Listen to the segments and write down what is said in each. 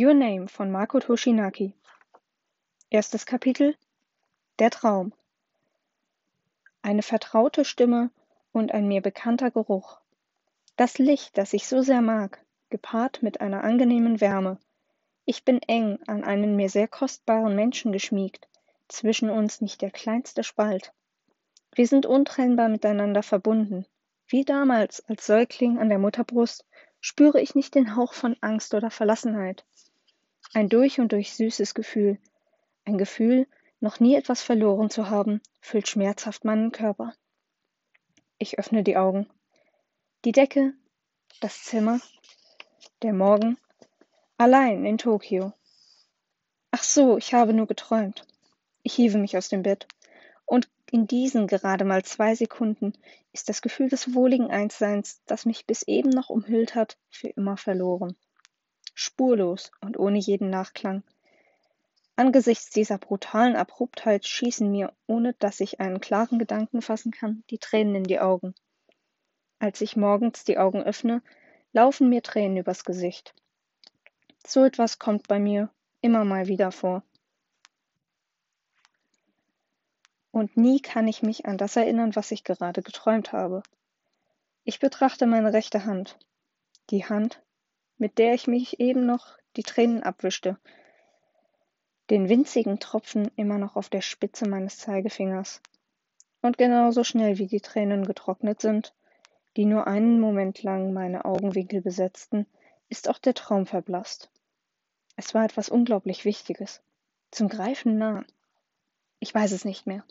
Your Name von Mako Toshinaki. Erstes Kapitel Der Traum. Eine vertraute Stimme und ein mir bekannter Geruch. Das Licht, das ich so sehr mag, gepaart mit einer angenehmen Wärme. Ich bin eng an einen mir sehr kostbaren Menschen geschmiegt, zwischen uns nicht der kleinste Spalt. Wir sind untrennbar miteinander verbunden. Wie damals als Säugling an der Mutterbrust spüre ich nicht den Hauch von Angst oder Verlassenheit. Ein durch und durch süßes Gefühl, ein Gefühl, noch nie etwas verloren zu haben, füllt schmerzhaft meinen Körper. Ich öffne die Augen. Die Decke, das Zimmer, der Morgen, allein in Tokio. Ach so, ich habe nur geträumt. Ich hiebe mich aus dem Bett. Und in diesen gerade mal zwei Sekunden ist das Gefühl des wohligen Einsseins, das mich bis eben noch umhüllt hat, für immer verloren. Spurlos und ohne jeden Nachklang. Angesichts dieser brutalen Abruptheit schießen mir, ohne dass ich einen klaren Gedanken fassen kann, die Tränen in die Augen. Als ich morgens die Augen öffne, laufen mir Tränen übers Gesicht. So etwas kommt bei mir immer mal wieder vor. Und nie kann ich mich an das erinnern, was ich gerade geträumt habe. Ich betrachte meine rechte Hand, die Hand, mit der ich mich eben noch die Tränen abwischte, den winzigen Tropfen immer noch auf der Spitze meines Zeigefingers. Und genauso schnell wie die Tränen getrocknet sind, die nur einen Moment lang meine Augenwinkel besetzten, ist auch der Traum verblasst. Es war etwas unglaublich Wichtiges, zum Greifen nah. Ich weiß es nicht mehr.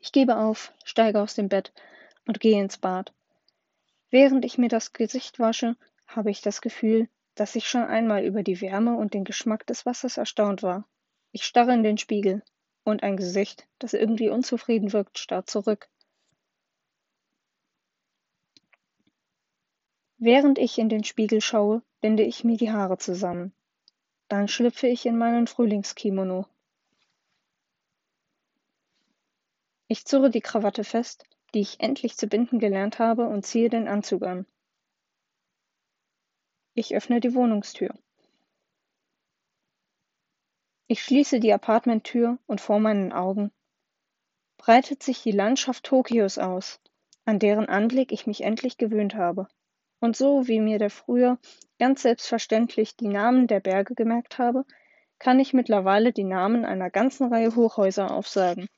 Ich gebe auf, steige aus dem Bett und gehe ins Bad. Während ich mir das Gesicht wasche, habe ich das Gefühl, dass ich schon einmal über die Wärme und den Geschmack des Wassers erstaunt war. Ich starre in den Spiegel und ein Gesicht, das irgendwie unzufrieden wirkt, starrt zurück. Während ich in den Spiegel schaue, binde ich mir die Haare zusammen. Dann schlüpfe ich in meinen Frühlingskimono. Ich zurre die Krawatte fest, die ich endlich zu binden gelernt habe, und ziehe den Anzug an. Ich öffne die Wohnungstür. Ich schließe die Apartmenttür und vor meinen Augen breitet sich die Landschaft Tokios aus, an deren Anblick ich mich endlich gewöhnt habe. Und so wie mir der früher ganz selbstverständlich die Namen der Berge gemerkt habe, kann ich mittlerweile die Namen einer ganzen Reihe Hochhäuser aufsagen.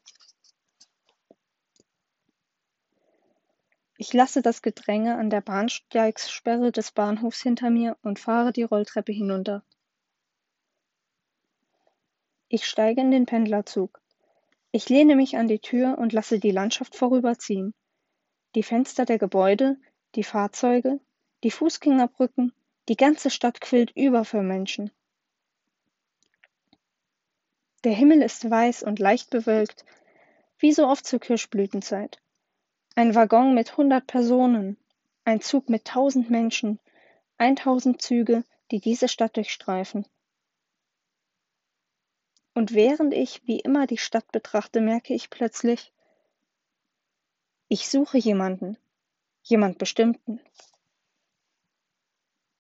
Ich lasse das Gedränge an der Bahnsteigssperre des Bahnhofs hinter mir und fahre die Rolltreppe hinunter. Ich steige in den Pendlerzug. Ich lehne mich an die Tür und lasse die Landschaft vorüberziehen. Die Fenster der Gebäude, die Fahrzeuge, die Fußgängerbrücken, die ganze Stadt quillt über für Menschen. Der Himmel ist weiß und leicht bewölkt, wie so oft zur Kirschblütenzeit. Ein Waggon mit hundert Personen, ein Zug mit tausend Menschen, eintausend Züge, die diese Stadt durchstreifen. Und während ich wie immer die Stadt betrachte, merke ich plötzlich, ich suche jemanden, jemand Bestimmten.